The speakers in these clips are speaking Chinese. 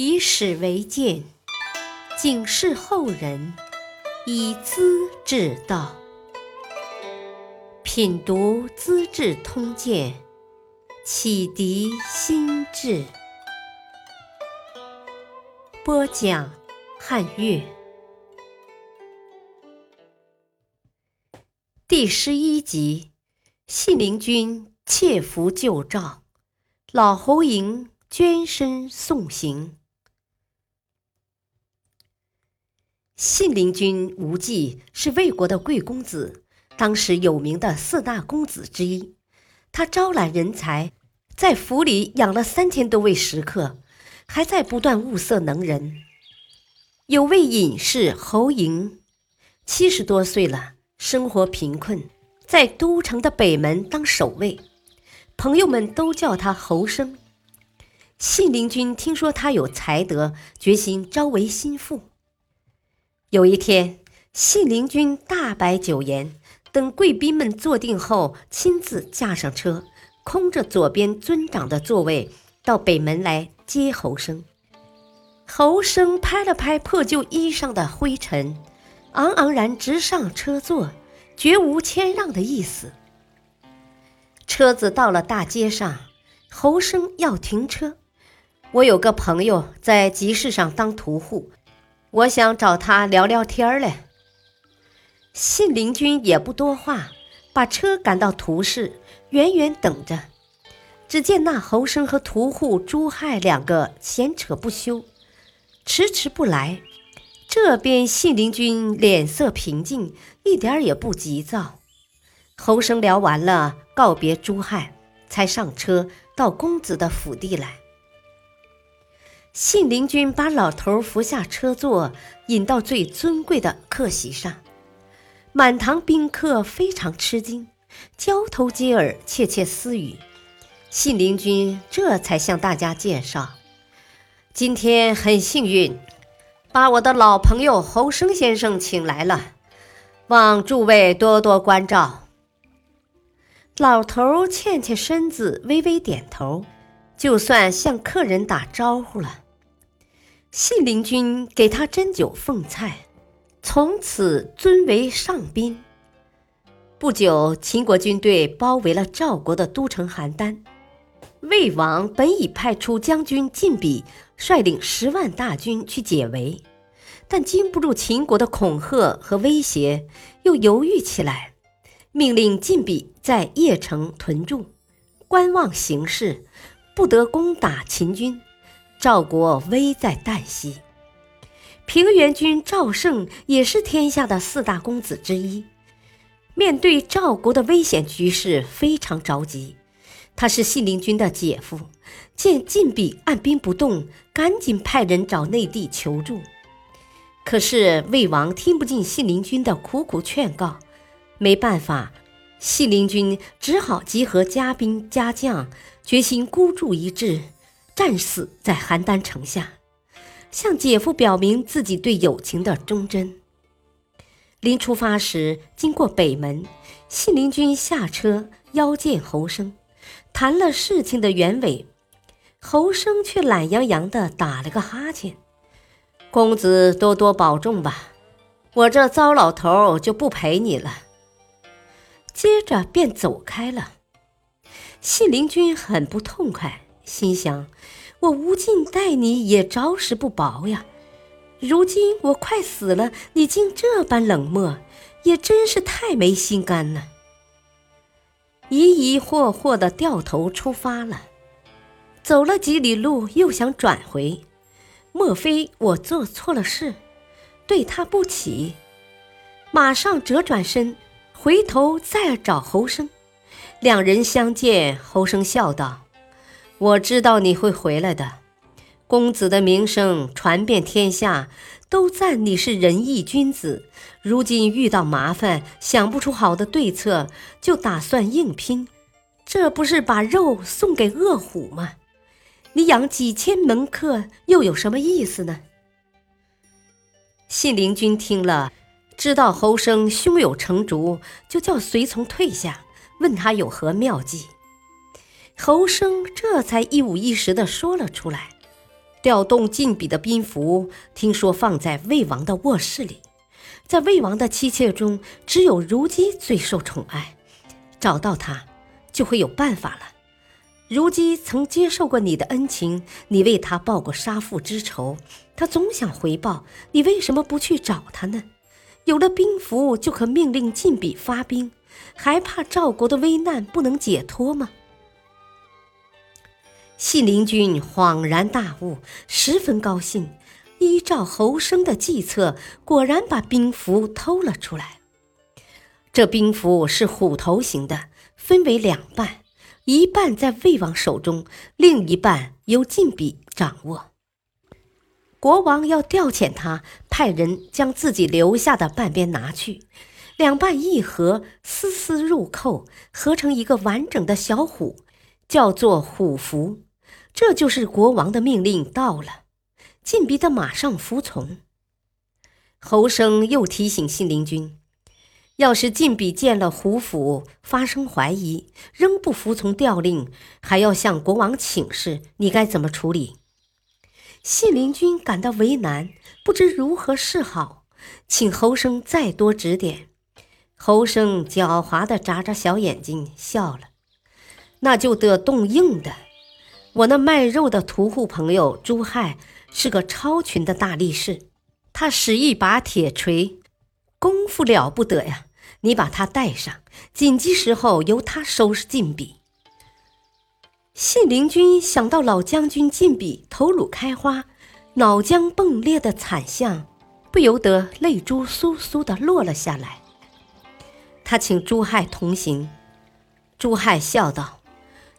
以史为鉴，警示后人，以资治道。品读《资治通鉴》，启迪心智。播讲汉乐，第十一集：信陵君切符救赵，老侯嬴捐身送行。信陵君无忌是魏国的贵公子，当时有名的四大公子之一。他招揽人才，在府里养了三千多位食客，还在不断物色能人。有位隐士侯嬴，七十多岁了，生活贫困，在都城的北门当守卫，朋友们都叫他侯生。信陵君听说他有才德，决心招为心腹。有一天，信陵君大摆酒宴，等贵宾们坐定后，亲自驾上车，空着左边尊长的座位，到北门来接侯生。侯生拍了拍破旧衣裳的灰尘，昂昂然直上车座，绝无谦让的意思。车子到了大街上，侯生要停车。我有个朋友在集市上当屠户。我想找他聊聊天儿嘞。信陵君也不多话，把车赶到屠市，远远等着。只见那侯生和屠户朱亥两个闲扯不休，迟迟不来。这边信陵君脸色平静，一点儿也不急躁。侯生聊完了，告别朱亥，才上车到公子的府地来。信陵君把老头扶下车座，引到最尊贵的客席上。满堂宾客非常吃惊，交头接耳，窃窃私语。信陵君这才向大家介绍：“今天很幸运，把我的老朋友侯生先生请来了，望诸位多多关照。”老头欠欠身子，微微点头，就算向客人打招呼了。信陵君给他斟酒奉菜，从此尊为上宾。不久，秦国军队包围了赵国的都城邯郸。魏王本已派出将军晋鄙率领十万大军去解围，但经不住秦国的恐吓和威胁，又犹豫起来，命令晋鄙在邺城屯驻，观望形势，不得攻打秦军。赵国危在旦夕，平原君赵胜也是天下的四大公子之一。面对赵国的危险局势，非常着急。他是信陵君的姐夫，见晋鄙按兵不动，赶紧派人找内地求助。可是魏王听不进信陵君的苦苦劝告，没办法，信陵君只好集合家兵家将，决心孤注一掷。战死在邯郸城下，向姐夫表明自己对友情的忠贞。临出发时，经过北门，信陵君下车邀见侯生，谈了事情的原委。侯生却懒洋洋地打了个哈欠：“公子多多保重吧，我这糟老头就不陪你了。”接着便走开了。信陵君很不痛快。心想：我无尽待你也着实不薄呀，如今我快死了，你竟这般冷漠，也真是太没心肝了。疑疑惑惑的掉头出发了，走了几里路，又想转回，莫非我做错了事，对他不起？马上折转身，回头再找侯生。两人相见，侯生笑道。我知道你会回来的，公子的名声传遍天下，都赞你是仁义君子。如今遇到麻烦，想不出好的对策，就打算硬拼，这不是把肉送给饿虎吗？你养几千门客又有什么意思呢？信陵君听了，知道侯生胸有成竹，就叫随从退下，问他有何妙计。侯生这才一五一十地说了出来。调动晋鄙的兵符，听说放在魏王的卧室里。在魏王的妻妾中，只有如姬最受宠爱。找到他，就会有办法了。如姬曾接受过你的恩情，你为他报过杀父之仇，他总想回报。你为什么不去找他呢？有了兵符，就可命令晋鄙发兵，还怕赵国的危难不能解脱吗？信陵君恍然大悟，十分高兴。依照侯生的计策，果然把兵符偷了出来。这兵符是虎头形的，分为两半，一半在魏王手中，另一半由晋鄙掌握。国王要调遣他，派人将自己留下的半边拿去，两半一合，丝丝入扣，合成一个完整的小虎，叫做虎符。这就是国王的命令到了。晋鄙的马上服从。侯生又提醒信陵君，要是晋鄙见了胡府发生怀疑，仍不服从调令，还要向国王请示，你该怎么处理？信陵君感到为难，不知如何是好，请侯生再多指点。侯生狡猾地眨眨小眼睛，笑了：“那就得动硬的。我那卖肉的屠户朋友朱亥。”是个超群的大力士，他使一把铁锤，功夫了不得呀！你把他带上，紧急时候由他收拾晋鄙。信陵君想到老将军晋鄙头颅开花、脑浆迸裂的惨相，不由得泪珠簌簌的落了下来。他请朱亥同行，朱亥笑道。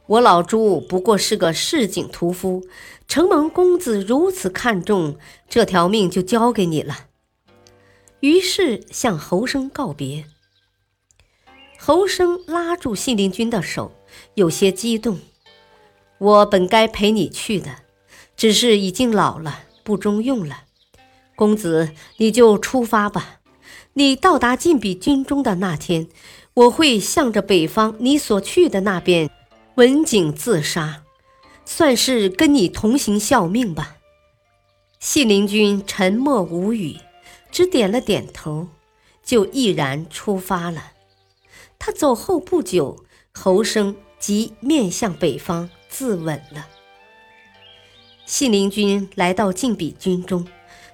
我老朱不过是个市井屠夫，承蒙公子如此看重，这条命就交给你了。于是向侯生告别。侯生拉住信陵君的手，有些激动。我本该陪你去的，只是已经老了，不中用了。公子，你就出发吧。你到达晋鄙军中的那天，我会向着北方你所去的那边。文景自杀，算是跟你同行效命吧。信陵君沉默无语，只点了点头，就毅然出发了。他走后不久，侯生即面向北方自刎了。信陵君来到晋鄙军中，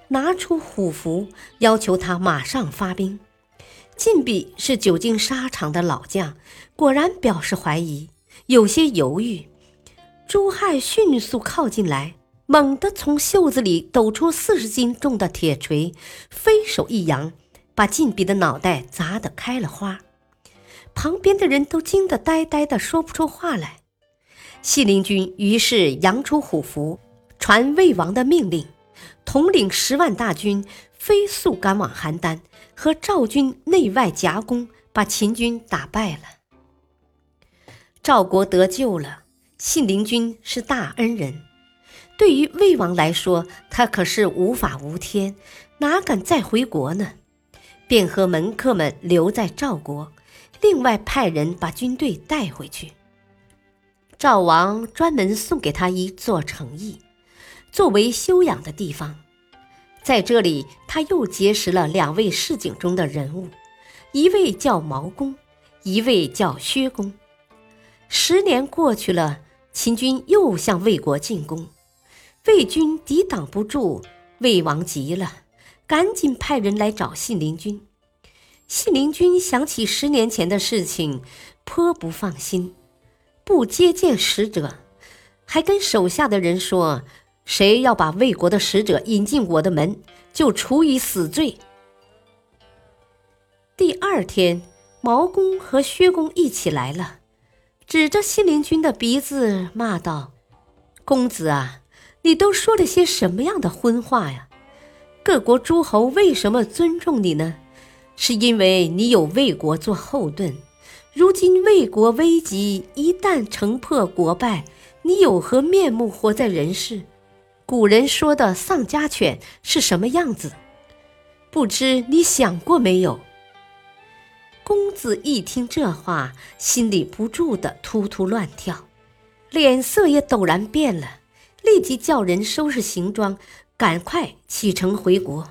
拿出虎符，要求他马上发兵。晋鄙是久经沙场的老将，果然表示怀疑。有些犹豫，朱亥迅速靠近来，猛地从袖子里抖出四十斤重的铁锤，飞手一扬，把晋鄙的脑袋砸得开了花。旁边的人都惊得呆呆的，说不出话来。信陵君于是扬出虎符，传魏王的命令，统领十万大军，飞速赶往邯郸，和赵军内外夹攻，把秦军打败了。赵国得救了，信陵君是大恩人。对于魏王来说，他可是无法无天，哪敢再回国呢？便和门客们留在赵国，另外派人把军队带回去。赵王专门送给他一座城邑，作为休养的地方。在这里，他又结识了两位市井中的人物，一位叫毛公，一位叫薛公。十年过去了，秦军又向魏国进攻，魏军抵挡不住，魏王急了，赶紧派人来找信陵君。信陵君想起十年前的事情，颇不放心，不接见使者，还跟手下的人说：“谁要把魏国的使者引进我的门，就处以死罪。”第二天，毛公和薛公一起来了。指着信陵君的鼻子骂道：“公子啊，你都说了些什么样的荤话呀？各国诸侯为什么尊重你呢？是因为你有魏国做后盾。如今魏国危急，一旦城破国败，你有何面目活在人世？古人说的丧家犬是什么样子？不知你想过没有？”公子一听这话，心里不住的突突乱跳，脸色也陡然变了，立即叫人收拾行装，赶快启程回国。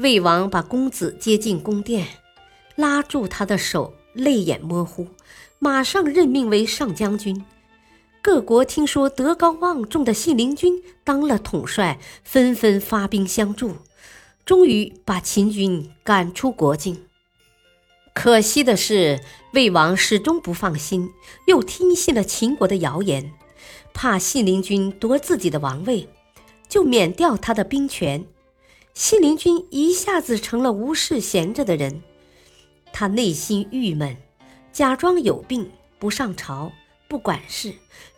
魏王把公子接进宫殿，拉住他的手，泪眼模糊，马上任命为上将军。各国听说德高望重的信陵君当了统帅，纷纷发兵相助，终于把秦军赶出国境。可惜的是，魏王始终不放心，又听信了秦国的谣言，怕信陵君夺自己的王位，就免掉他的兵权。信陵君一下子成了无事闲着的人，他内心郁闷，假装有病，不上朝，不管事。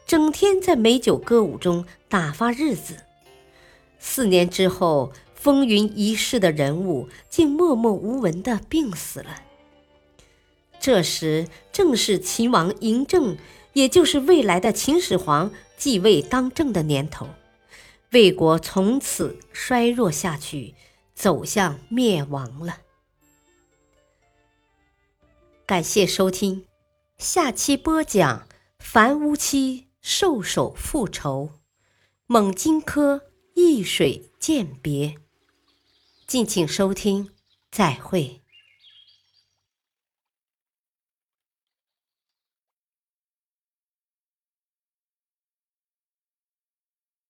整天在美酒歌舞中打发日子。四年之后，风云一世的人物竟默默无闻的病死了。这时正是秦王嬴政，也就是未来的秦始皇继位当政的年头，魏国从此衰弱下去，走向灭亡了。感谢收听，下期播讲樊乌期。兽首复仇，猛荆轲易水鉴别。敬请收听，再会。